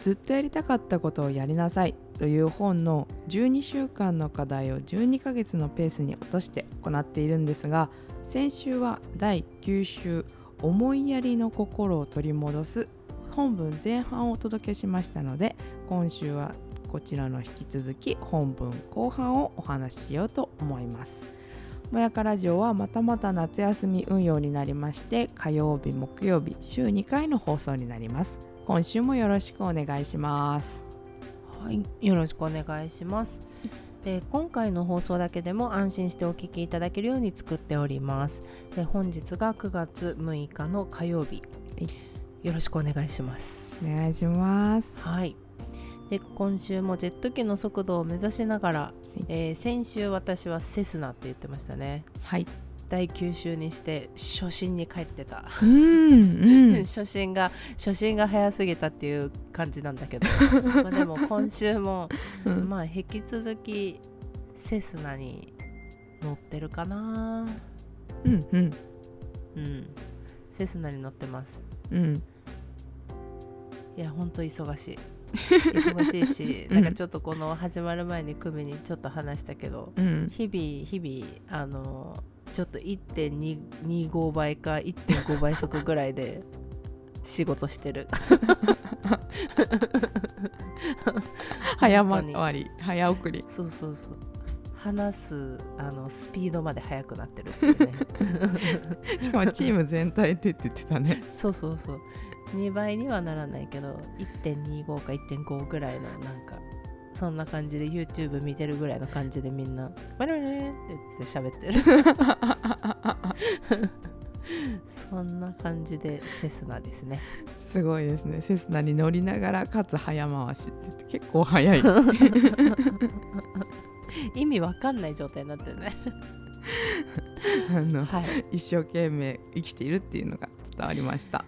ずっとやりたかったことをやりなさいという本の12週間の課題を12ヶ月のペースに落として行っているんですが先週は第9週思いやりの心を取り戻す本文前半をお届けしましたので今週はこちらの引き続き本文後半をお話ししようと思います。もやかラジオはまたまた夏休み運用になりまして火曜日木曜日週2回の放送になります。今週もよろしくお願いします。はいよろしくお願いします。で今回の放送だけでも安心してお聞きいただけるように作っております。で本日が9月6日の火曜日。よろしくお願いします。お願いします。はい。で今週もジェット機の速度を目指しながら、はい、えー、先週私はセスナって言ってましたね。はい第9週にして初心に帰ってた、うんうん、初心が初心が早すぎたっていう感じなんだけど。まあでも今週も、うん、まあ引き続きセスナに乗ってるかな。うんうん。うん。セスナに乗ってます。うん。いやほんと忙しい。忙しいし、なんかちょっとこの始まる前に組にちょっと話したけど、うん、日々日々あのちょっと1.25倍か1.5倍速ぐらいで仕事してる。早回り。早送り。そうそうそう。話すあのスピードまで速くなってる。ってねしかもチーム全体でって言ってたね。そうそうそう。2倍にはならないけど1.25か1.5ぐらいのなんかそんな感じで YouTube 見てるぐらいの感じでみんな「バリバリ!」って言って喋ってる。そんな感じでセスナですね。すごいですね。セスナに乗りながらかつ早回しって結構早い。意味わかんない状態になってるね。あの、はい、一生懸命生きているっていうのが伝わりました、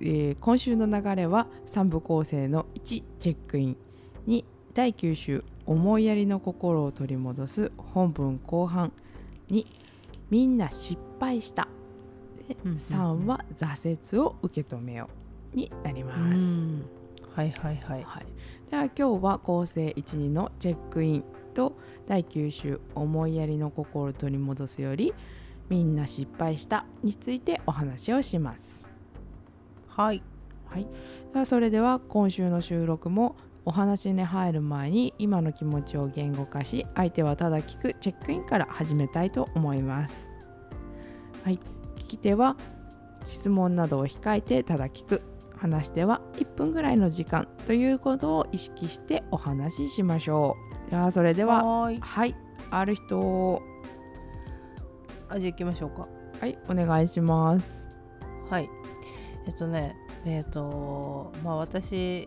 えー、今週の流れは3部構成の1チェックイン2第9週思いやりの心を取り戻す本文後半2みんな失敗した。3は挫折を受け止めようになります。はいはいはい、はい、では今日は構成12のチェックインと第9週思いやりの心を取り戻すよりみんな失敗したについてお話をします。はい、はい、それでは今週の収録もお話に入る前に今の気持ちを言語化し相手はただ聞くチェックインから始めたいと思います。はい、聞き手は質問などを控えてただ聞く話し手は1分ぐらいの時間ということを意識してお話ししましょう。ではそれでははいある人あじゃあ行きましょうか。はいお願いします。はいえっとねえっとまあ私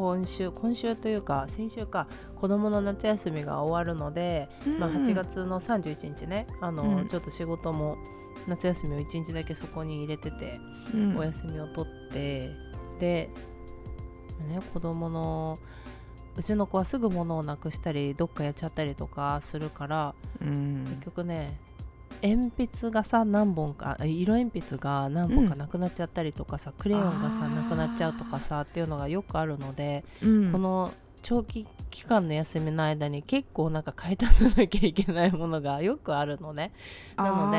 今週今週というか先週か子どもの夏休みが終わるので、うん、まあ、8月の31日ねあの、うん、ちょっと仕事も夏休みを1日だけそこに入れてて、うん、お休みを取ってで、ね、子供のうちの子はすぐ物をなくしたりどっかやっちゃったりとかするから、うん、結局ね鉛筆がさ何本か色鉛筆が何本かなくなっちゃったりとかさ、うん、クレヨンがさなくなっちゃうとかさっていうのがよくあるので、うん、この長期期間の休みの間に結構なんか買い足さなきゃいけないものがよくあるのね。なの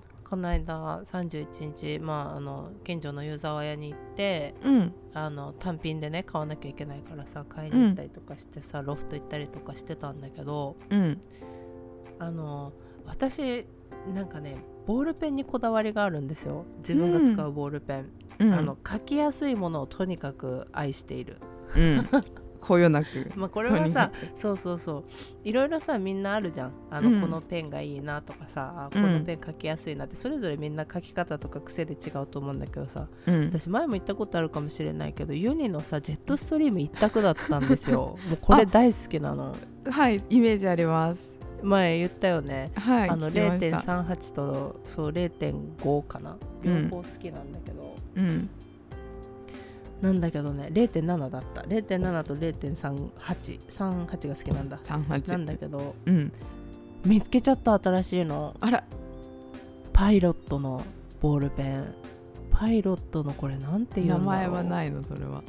でこの間31日、まあ、あの近所の湯沢屋に行って、うん、あの単品でね買わなきゃいけないからさ買いに行ったりとかしてさ、うん、ロフト行ったりとかしてたんだけど、うん、あの私なんかねボールペンにこだわりがあるんですよ。自分が使うボールペン、うん、あの書きやすいものをとにかく愛している、うん、こよなく。まあこれはさそうそうそう。いろいろさみんなあるじゃん。あの、うん。このペンがいいなとかさあうん。このペン書きやすいなって。それぞれみんな書き方とか癖で違うと思うんだけどさ。私前も言ったことあるかもしれないけどユニのさジェットストリーム一択だったんですよ。もうこれ大好きなの。はいイメージあります前言ったよね。はいあの聞きました。0.38とそう0.5かな。両うん。方好きなんだけど、うん。なんだけどね0.7だった。0.7と0.3838が好きなんだ。三八。なんだけどうん。見つけちゃった新しいの。あら。パイロットのボールペン。パイロットのこれなんていう名前はないのそれは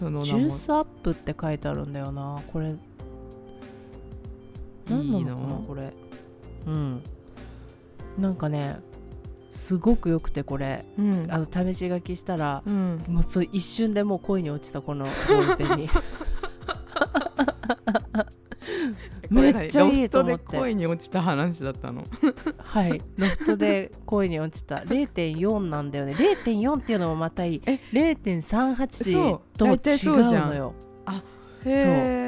そのジュースアップって書いてあるんだよなこれ何ないのかなの？これ。うん。なんかねすごくよくてこれ。うん。あの試し書きしたらうん。もうそう一瞬でもう恋に落ちたこの ボールペンに。めっちゃいいと思って。で恋に落ちた話だったの？はい。ロフトで恋に落ちた。0.4なんだよね。0.4っていうのもまたいい。え0.38そうと違うのよ。へえ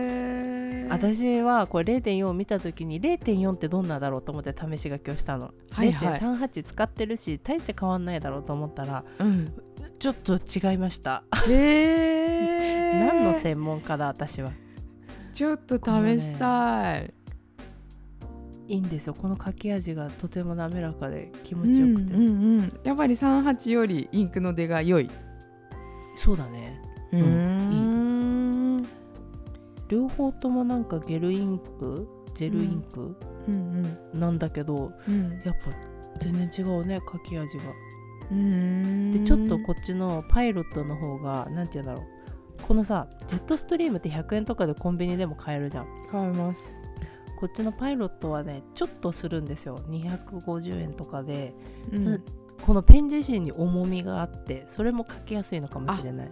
私はこれ0.4を見た時に0.4ってどんなだろうと思って試し書きをしたの、はいはい。0.38使ってるし大して変わんないだろうと思ったらうん。ちょっと違いました。へえ何の専門家だ私は。ちょっと試したい。いいんですよ。この書き味がとても滑らかで気持ちよくて、うんうんうん、やっぱり38よりインクの出が良い。そうだね。うんん両方ともなんかゲルインクジェルインク、うん。なんだけどうん。やっぱ全然違うね書き味が。うん。でちょっとこっちのパイロットの方がなんて言うんだろう。このさジェットストリームって100円とかでコンビニでも買えるじゃん。買います。こっちのパイロットはねちょっとするんですよ。250円とかで、うん。このペン自身に重みがあってそれも書きやすいのかもしれない。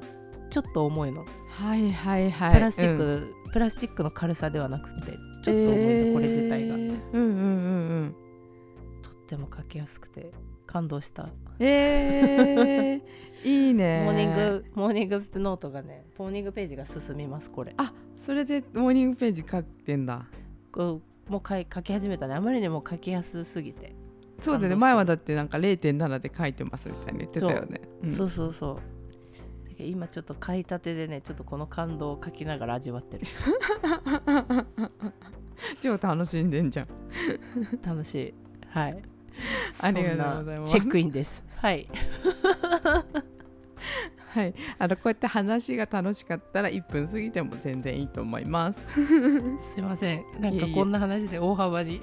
ちょっと重いの。はいはいはい。プラスチック、うんプラスチックの軽さではなくてちょっと重いの、これ自体が。えー。うんうんうんとっても書きやすくて感動した、うんえー、いいね。モーニングモーニングノートがねモーニングページが進みますこれ。あそれでモーニングページ書いてんだ。こうもう書い書き始めたね。あまりにも書きやすすぎて、そうだね。前はだってなんか0.7で書いてますみたいに言ってたよね。うん。そうそうそう今ちょっと買いたてでねちょっとこの感動を書きながら味わってる。超楽しんでんじゃん。楽しい。はい。ありがとうございます。チェックインです。はい。はい。あのこうやって話が楽しかったら1分過ぎても全然いいと思います。すいません。なんかこんな話で大幅に。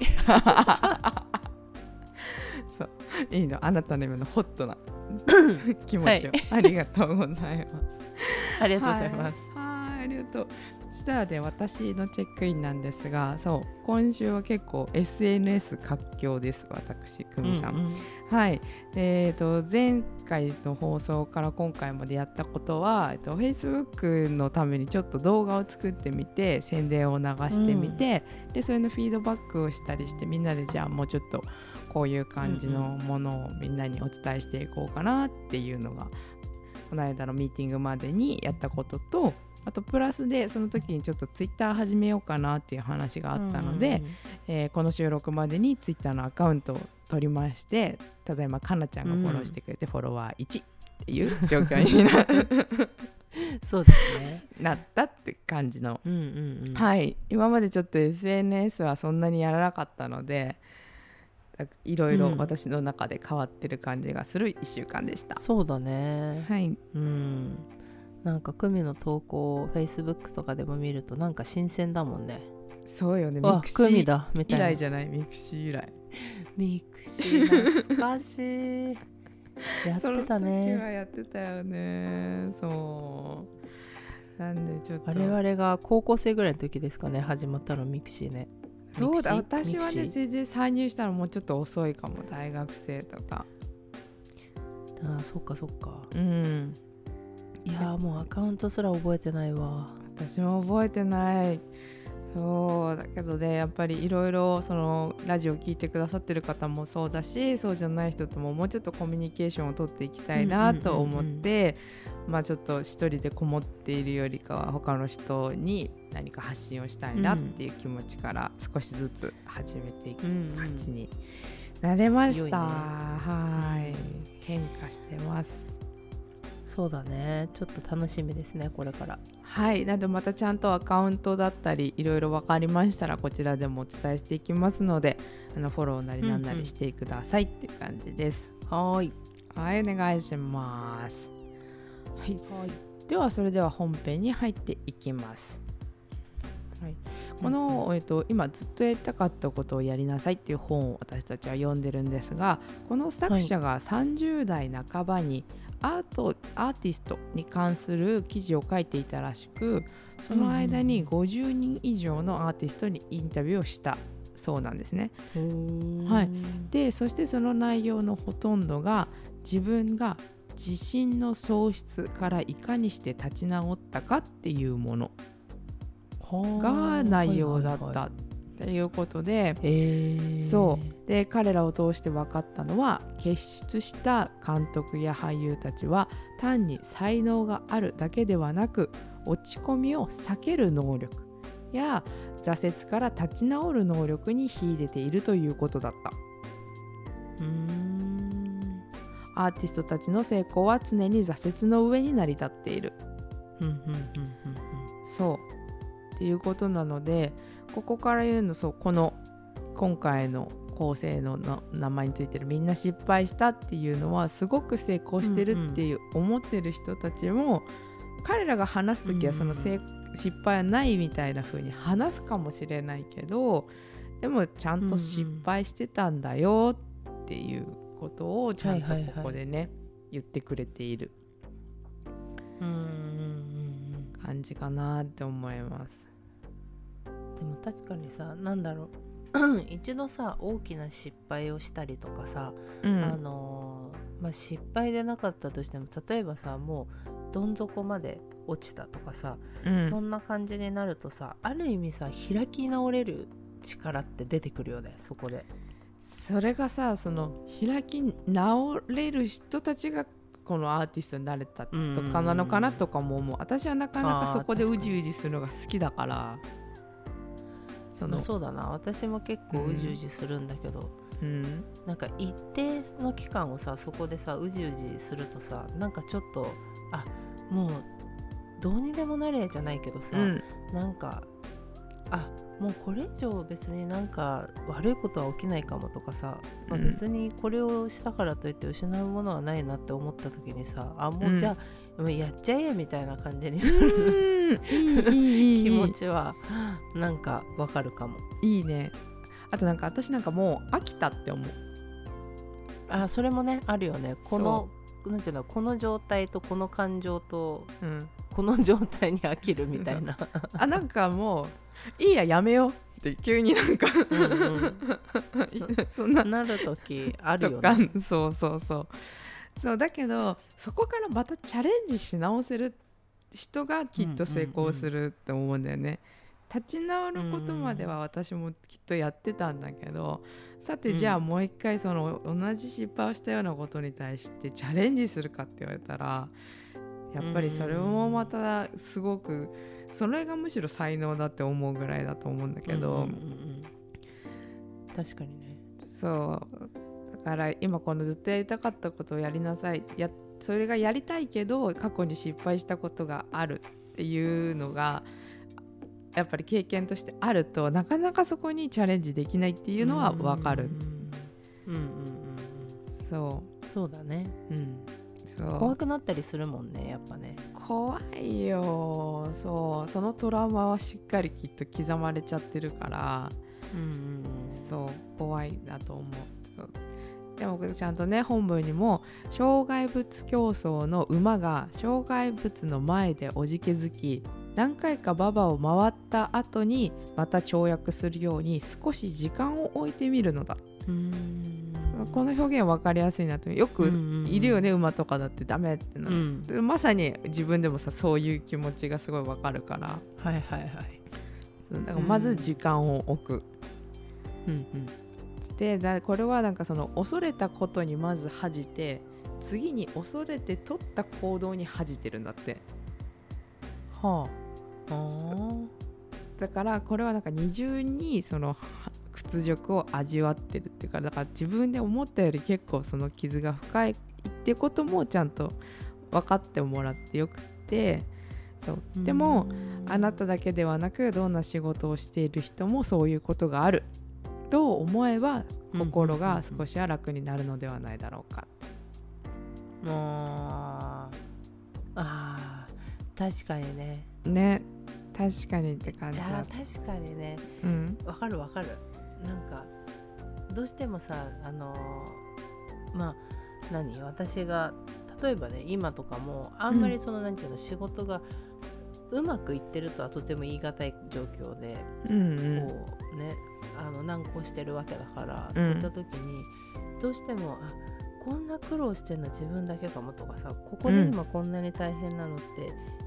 いいの。あなたの今のホットな 気持ちを、ありがとうございます。ありがとうございます、はい。はいありがとうそしたらで私のチェックインなんですがそう今週は結構 SNS 活況です私久美さん、うんうん。はい。えー、と前回の放送から今回までやったことは、えっと、Facebook のためにちょっと動画を作ってみて宣伝を流してみて、でそれのフィードバックをしたりしてみんなでじゃあもうちょっとこういう感じのものをみんなにお伝えしていこうかなっていうのがこの間のミーティングまでにやったこととあとプラスでその時にちょっと Twitter 始めようかなっていう話があったので、えーこの収録までに Twitter のアカウントを取りましてただいまかなちゃんがフォローしてくれて、フォロワー1っていう状況にな そうですね。なったって感じの、うんうんうんはい。今までちょっと SNS はそんなにやらなかったのでいろいろうん。私の中で変わってる感じがする1週間でした、そうだね。はい。うんなんか久美の投稿を Facebook とかでも見るとなんか新鮮だもんね。そうよね。ミあクシー以だみたいな。来じゃない？ミクシー以来。ミクシー懐かしい。やってたその時はねやってたよね。そう。なんでちょっと。我々が高校生ぐらいの時ですかね始まったの mixi ね。そうだ私はね全然参入したのもうちょっと遅いかも大学生とか。ーあーそっかそっか。うんいやーもうアカウントすら覚えてないわ。私も覚えてない。そうだけどねやっぱりいろいろそのラジオ聞いてくださってる方もそうだしそうじゃない人とももうちょっとコミュニケーションを取っていきたいなと思ってまあちょっと一人でこもっているよりかは他の人に何か発信をしたいなっていう気持ちから少しずつ始めていく感じになれました、良いね。はい。変化してますそうだね。ちょっと楽しみですねこれから。はい。なのでまたちゃんとアカウントだったりいろいろ分かりましたらこちらでもお伝えしていきますのであのフォローなりなんなりしてくださいっていう感じです、はーい。はいお願いします。はい。はいではそれでは本編に入っていきます。はい、この、えっと、今ずっとやりたかったことをやりなさいっていう本を私たちは読んでるんですがこの作者が30代半ばにアートアーティストに関する記事を書いていたらしくその間に50人以上のアーティストにインタビューをしたそうなんですね。はい。でそしてその内容のほとんどが自分が自信の喪失からいかにして立ち直ったかっていうものが内容だった。っていうことで、えー、そう。で彼らを通して分かったのは傑出した監督や俳優たちは単に才能があるだけではなく落ち込みを避ける能力や挫折から立ち直る能力に秀でているということだった。うーん。アーティストたちの成功は常に挫折の上に成り立っている。そう。っていうことなのでここから言うのそうこの今回の構成のな名前についてるみんな失敗したっていうのはすごく成功してるっていう思ってる人たちも、彼らが話す時はその成失敗はないみたいな風に話すかもしれないけどでもちゃんと失敗してたんだよっていうことをちゃんとはいはいはい。ここでね言ってくれているうんうんうんうん。感じかなって思います。でも確かにさなんだろう。一度さ大きな失敗をしたりとかさ、うん。あのーまあ、失敗でなかったとしても例えばさもうどん底まで落ちたとかさ、うん。そんな感じになるとさある意味さ開き直れる力って出てくるよねそこで。それがさその開き直れる人たちがこのアーティストになれたとかなのかなとかも思う。私はなかなかそこでうじうじするのが好きだからそのまあそうだな。私も結構うじうじするんだけど、うん。なんか一定の期間をさそこでさうじうじするとさなんかちょっとあもうどうにでもなれじゃないけどさ、うん。なんかあもうこれ以上別になんか悪いことは起きないかもとかさ、まあ、うん。別にこれをしたからといって失うものはないなって思った時にさあもううん。じゃあ、もうやっちゃえみたいな感じになうる 気い持ちはなんかわかるかも。いいね。あとなんか私なんかもう飽きたって思う。あそれもねあるよね。このなんていうのこの状態とこの感情とうんこの状態に飽きるみたいな。あなんかもういいややめようって急になんかうんうん そんななる時あるよね。そうそうそうそうだけどそこからまたチャレンジし直せる人がきっと成功するって思うんだよね。立ち直ることまでは私もきっとやってたんだけど、さてじゃあもう一回その同じ失敗をしたようなことに対してチャレンジするかって言われたらやっぱりそれもまたすごくそれがむしろ才能だって思うぐらいだと思うんだけど。うんうんうんうん確かにね。そうだから今このずっとやりたかったことをやりなさいやそれがやりたいけど過去に失敗したことがあるっていうのがやっぱり経験としてあるとなかなかそこにチャレンジできないっていうのは分かるうんうんうんうんうんそそうだね。うん。怖くなったりするもんねやっぱね。怖いよ。そう。そのトラウマはしっかりきっと刻まれちゃってるから。うんうんそう。怖いなと思う。でもちゃんとね本文にも障害物競争の馬が障害物の前でおじけづき何回か馬場を回った後にまた跳躍するように少し時間を置いてみるのだ、うん。この表現分かりやすいなとよくうんいるよね、馬とかだってダメってなる、うん。でまさに自分でもさそういう気持ちがすごい分かるから。はいはいはい。だからまず時間を置く、うんうん。でだこれはなんかその恐れたことにまず恥じて次に恐れて取った行動に恥じてるんだって。はあ。あだからこれはなんか二重にそのは屈辱を味わってるっていうかだから自分で思ったより結構その傷が深いってこともちゃんと分かってもらってよくってそう。でもあなただけではなくどんな仕事をしている人もそういうことがあると思えば心が少しは楽になるのではないだろうか。あーあー確かにね。ね確かにって感いじだ。や確かにね。うん。わかるわかるなんかどうしてもさあのーまあ何？私が例えばね今とかもあんまりその、なんていうの仕事がうまくいってるとはとても言い難い状況で、うんこうねあの難航してるわけだから、うん。そういった時にどうしてもあこんな苦労してんの自分だけかもとかさここで今こんなに大変なのって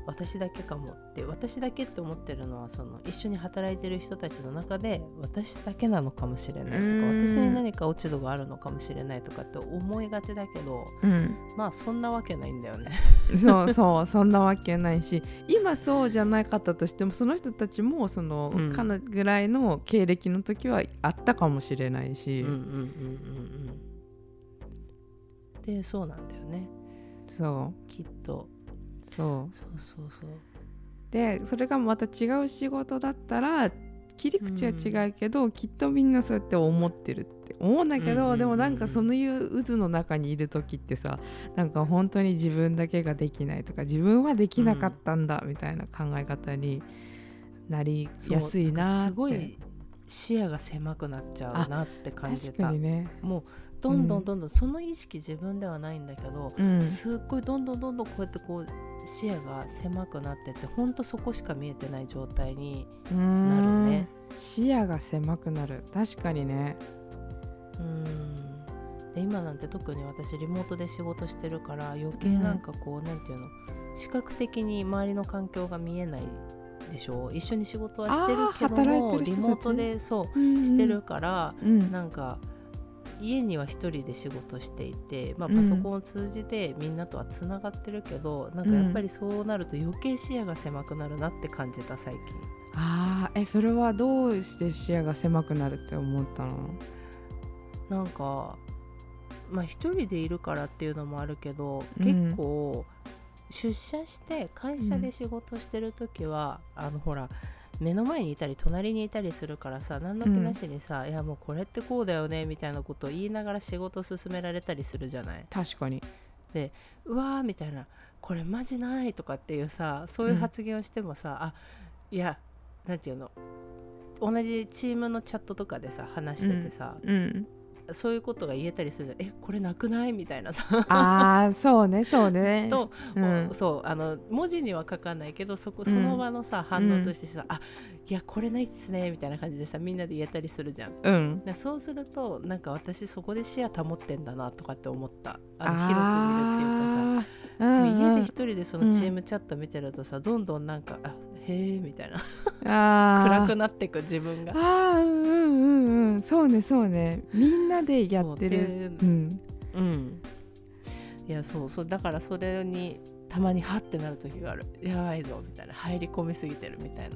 私だけかもって私だけって思ってるのはその一緒に働いてる人たちの中で私だけなのかもしれないとかうん。私に何か落ち度があるのかもしれないとかって思いがちだけどうん。まあそんなわけないんだよね。そうそう そんなわけないし。今そうじゃなかったとしてもその人たちもその、うん。かなぐらいの経歴の時はあったかもしれないし、うんうんうんうんうんでそうなんだよね。そきっと。うそう。そうそうそう。でそれがまた違う仕事だったら切り口は違うけど、きっとみんなそうやって思ってるって思うんだけど、うんうんうんうん。でもなんかそのいう渦の中にいる時ってさなんか本当に自分だけができないとか自分はできなかったんだみたいな考え方になりやすいなーって。すごい視野が狭くなっちゃうなって感じた。確かにね、もうどんどんどんどんその意識自分ではないんだけど、うん、すっごいどんどんどんどんこうやってこう視野が狭くなってってほんとそこしか見えてない状態になるんね。視野が狭くなる。確かにね。うん。で今なんて特に私リモートで仕事してるから余計なんかこう、なんていうの？視覚的に周りの環境が見えないでしょ？一緒に仕事はしてるけどもリモートでそうししてるから、うん。なんか家には一人で仕事していて、まあ、うん。パソコンを通じてみんなとはつながってるけど、なんかやっぱりそうなると余計視野が狭くなるなって感じた最近。あーえそれはどうして視野が狭くなるって思ったの？なんかまあ一人でいるからっていうのもあるけど、うん。結構出社して会社で仕事してる時は、あのほら目の前にいたり隣にいたりするからさ何の気なしにさ、いやもうこれってこうだよねみたいなことを言いながら仕事進められたりするじゃない？確かに。うわーみたいなこれマジないとかっていうさそういううん。発言をしてもさ、あいやなんていうの？同じチームのチャットとかでさ話しててさ、うんそういうことが言えたりするえこれなくない？みたいなさ。ああそうねそうね。と、うん。おそうあの文字には書かないけどそこその場のさ、反応としてさ、あいやこれないっすねみたいな感じでさみんなで言えたりするじゃん。うん。でそうするとなんか私そこで視野保ってんだなとかって思った。あの広く見るっていうかさ家で一人でそのチームチャット見てるとさ、どんどんなんかあへえみたいな。暗くなってく自分が。あーうんうんうんうん。そうねそうね。みんなでやってる。うん。うん、いやそうそう。だからそれにたまにハッてなる時がある。やばいぞみたいな。入り込みすぎてるみたい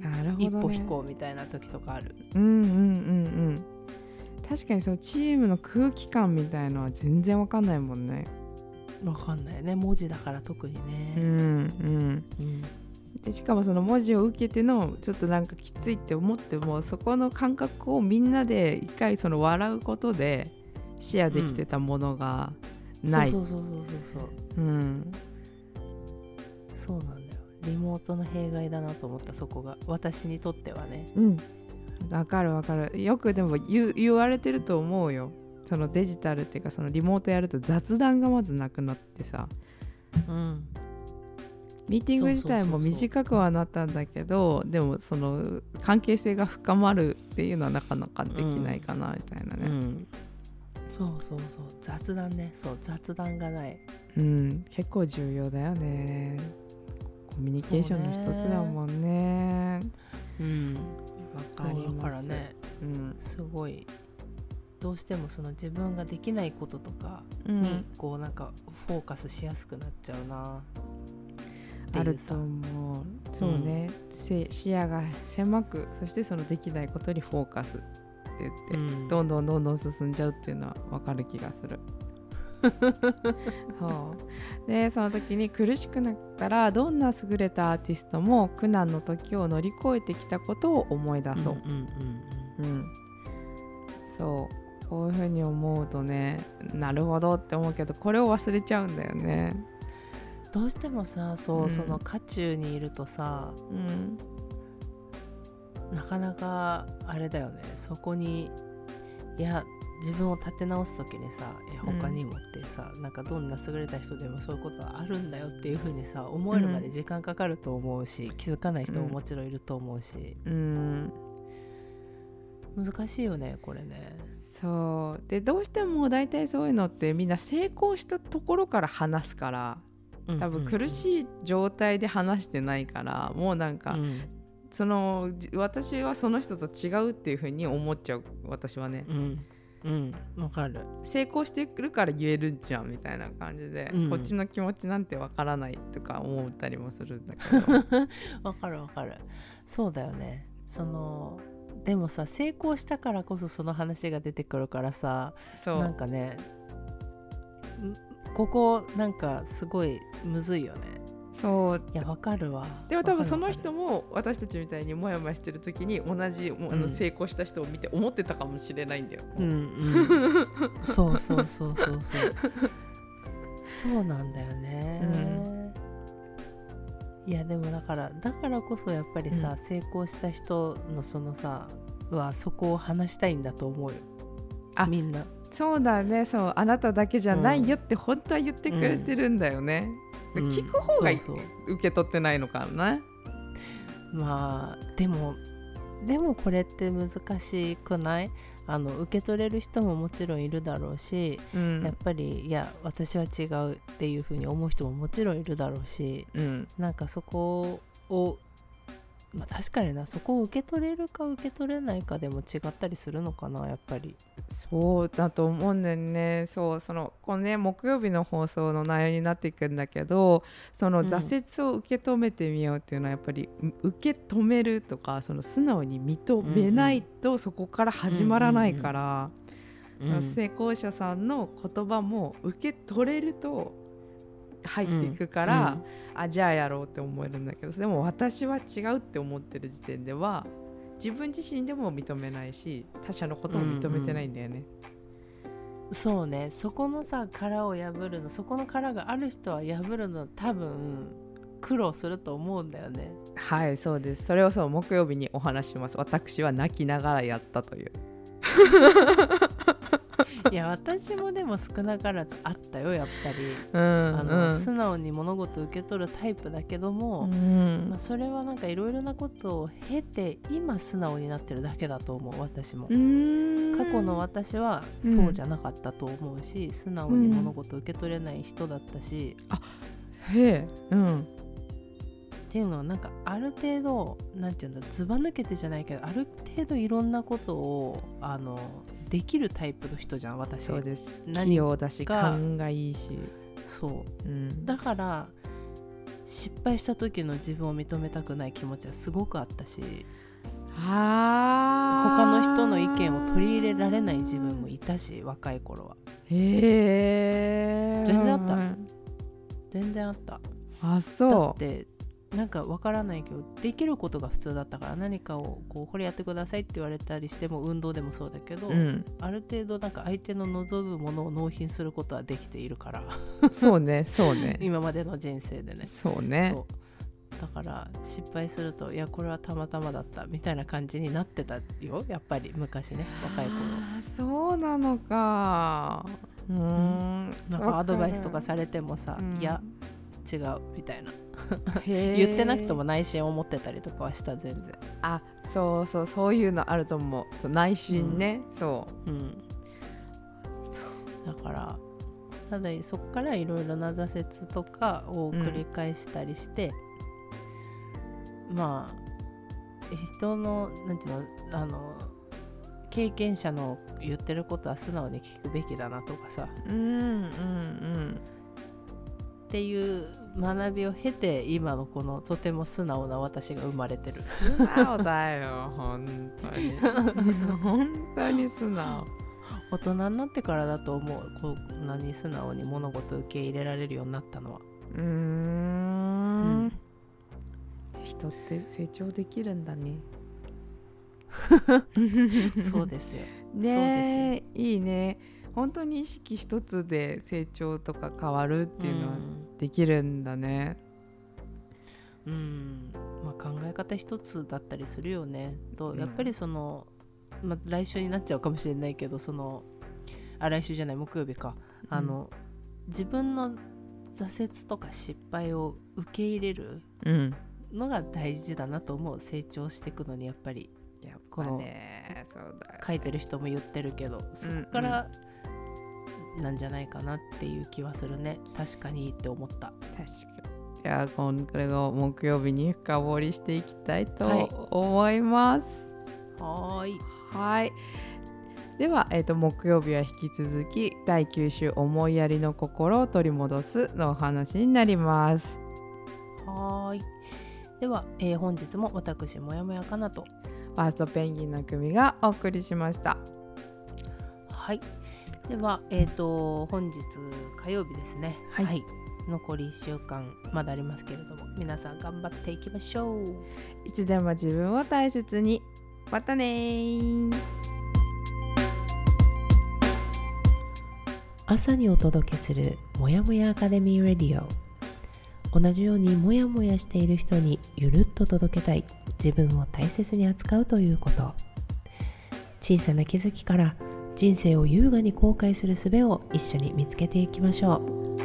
な、なるほどね。一歩引こうみたいな時とかある。うんうんうんうん。確かにそのチームの空気感みたいのは全然わかんないもんねわかんないね。文字だから特にうんね、うんうん。でしかもその文字を受けてのちょっとなんかきついって思ってもそこの感覚をみんなで一回その笑うことでシェアできてたものがない、そうそうそうそうそうう。んそうなんだよ。リモートの弊害だなと思ったそこが。私にとってはね。うん。わかるわかる。よくでも言う言われてると思うよそのデジタルっていうかそのリモートやると雑談がまずなくなってさ。うん。ミーティング自体も短くはなったんだけどでもその関係性が深まるっていうのはなかなかできないかなみたいなね、うん。そうそうそう。雑談ね。そう雑談がない。うん、結構重要だよね。コミュニケーションの一つだもんね。うん。わかります。だからね。うん。すごいどうしてもその自分ができないこととかうん。にこうなんかフォーカスしやすくなっちゃうな。あると思う。そうね、せ視野が狭くそしてそのできないことにフォーカスって言って、うん。どんどんどんどん進んじゃうっていうのは分かる気がする。そう。でその時に苦しくなったらどんな優れたアーティストも苦難の時を乗り越えてきたことを思い出そう。うんうん。うん。そうこういうふうに思うとねなるほどって思うけどこれを忘れちゃうんだよね。うんどうしてもさそう、うん。その渦中にいるとさうん。なかなかあれだよね。そこにいや自分を立て直す時にさ他にもってさ、なんかどんな優れた人でもそういうことはあるんだよっていう風にさ思えるまで時間かかると思うし、気づかない人ももちろんいると思うし、うん。難しいよねこれね。そう。でどうしても大体そういうのってみんな成功したところから話すから多分苦い、しい状態で話してないからもうなんか、うん。そのじ私はその人と違うっていう風に思っちゃう私はね。うん。うん。わかる。成功してくるから言えるじゃんみたいな感じで、うん。こっちの気持ちなんてわからないとか思ったりもするんだけど。わかるわかる。そうだよね。そのでもさ成功したからこそその話が出てくるからさそう。なんかねんここなんかすごいむずいよね。そう。いやわかるわ。でも多分その人も私たちみたいにモヤモヤしてる時に同じもうあのうん成功した人を見て思ってたかもしれないんだよ。うんうん。そうそうそうそうそう。そうなんだよね、いやでもだからだからこそやっぱりさ、成功した人のそのさはそこを話したいんだと思うよ。あみんな。そうだね。そうあなただけじゃないよって本当は言ってくれてるんだよね。でうん。聞く方がそうそう。受け取ってないのかな。まあでもでもこれって難しくない？あの受け取れる人ももちろんいるだろうし、うん。やっぱりいや私は違うっていうふうに思う人ももちろんいるだろうしうん。なんかそこをまあ確かにな。そこを受け取れるか受け取れないかでも違ったりするのかなやっぱり。そうだと思うんだよね。そうそのこのね木曜日の放送の内容になっていくんだけどそのうん。挫折を受け止めてみようっていうのはやっぱり、う受け止めるとかその素直に認めないとそこから始まらないから、成功者さんの言葉も受け取れると入っていくから、あじゃあやろうって思えるんだけどでも私は違うって思ってる時点では自分自身でも認めないし他者のことも認めてないんだよね。そうね。そこのさ殻を破るのそこの殻がある人は破るの多分苦労すると思うんだよね。はいそうです。それをそう木曜日にお話しします。私は泣きながらやったという いや私もでも少なからずあったよやっぱり。うんあのうん。素直に物事を受け取るタイプだけども、うん。まあ、それはなんかいろいろなことを経て今素直になってるだけだと思う私も。過去の私はそうじゃなかったと思うし、素直に物事を受け取れない人だったし、へえ。うん。っていうのはなんかある程度なんていうんだずば抜けてじゃないけどある程度いろんなことをあのできるタイプの人じゃん私。そうです。何器用だしか勘がいいし、そう。うん、だから失敗した時の自分を認めたくない気持ちはすごくあったし。あ他の人の意見を取り入れられない自分もいたし若い頃は。へえ全然あった。うん。全然あった。あだそってなんかわからないけどできることが普通だったから何かをこうこれやってくださいって言われたりしても運動でもそうだけど、う、うん、ある程度なんか相手の望むものを納品することはできているから。そうねそうね。今までの人生でね。そうね。そう。だから失敗するといやこれはたまたまだったみたいな感じになってたよ。やっぱり昔ね若い頃。そうなのか。うーん。なんかアドバイスとかされてもさ、うん。いや違うみたいな。言ってなくとも内心思ってたりとかはした全然。あそうそうそういうのあると思う。そう内心ね、そう。ん。だからただそっからいろいろな挫折とかを繰り返したりして、まあ人のなんていうのあの経験者の言ってることは素直に聞くべきだなとかさ。うんうんっていう学びを経て今のこのとても素直な私が生まれてる。素直だよ本当に。本当に素直。大人になってからだと思うこんなに素直に物事を受け入れられるようになったのは。うーん。人って成長できるんだね。そうですよ。ねえいいね。本当に意識一つで成長とか変わるっていうのはできるんだね。うん、うんまあ、考え方一つだったりするよね。とうん。やっぱりその、まあ、来週になっちゃうかもしれないけどそのあ来週じゃない木曜日か。あの、自分の挫折とか失敗を受け入れるうん。のが大事だなと思う。成長していくのにやっぱり。やっぱねそうだよ書いてる人も言ってるけどそこからなんじゃないかなっていう気はするね。確かにって思った。確かに。じゃあこれを木曜日に深掘りしていきたいはい。と思います。はーい。はい。では、えー、と木曜日は引き続き第9週「思いやりの心を取り戻す」のお話になります。はーい。では、えー本日も私もやもやかなと。ファーストペンギンの組がお送りしました。はいではえっ、と本日火曜日ですね。はい。残り1週間まだありますけれども皆さん頑張っていきましょう。いつでも自分を大切に。またねー。朝にお届けするもやもやアカデミーレディオ。同じようにもやもやしている人にゆるっと届けたい。自分を大切に扱うということ。小さな気づきから人生を優雅に後悔する術を一緒に見つけていきましょう。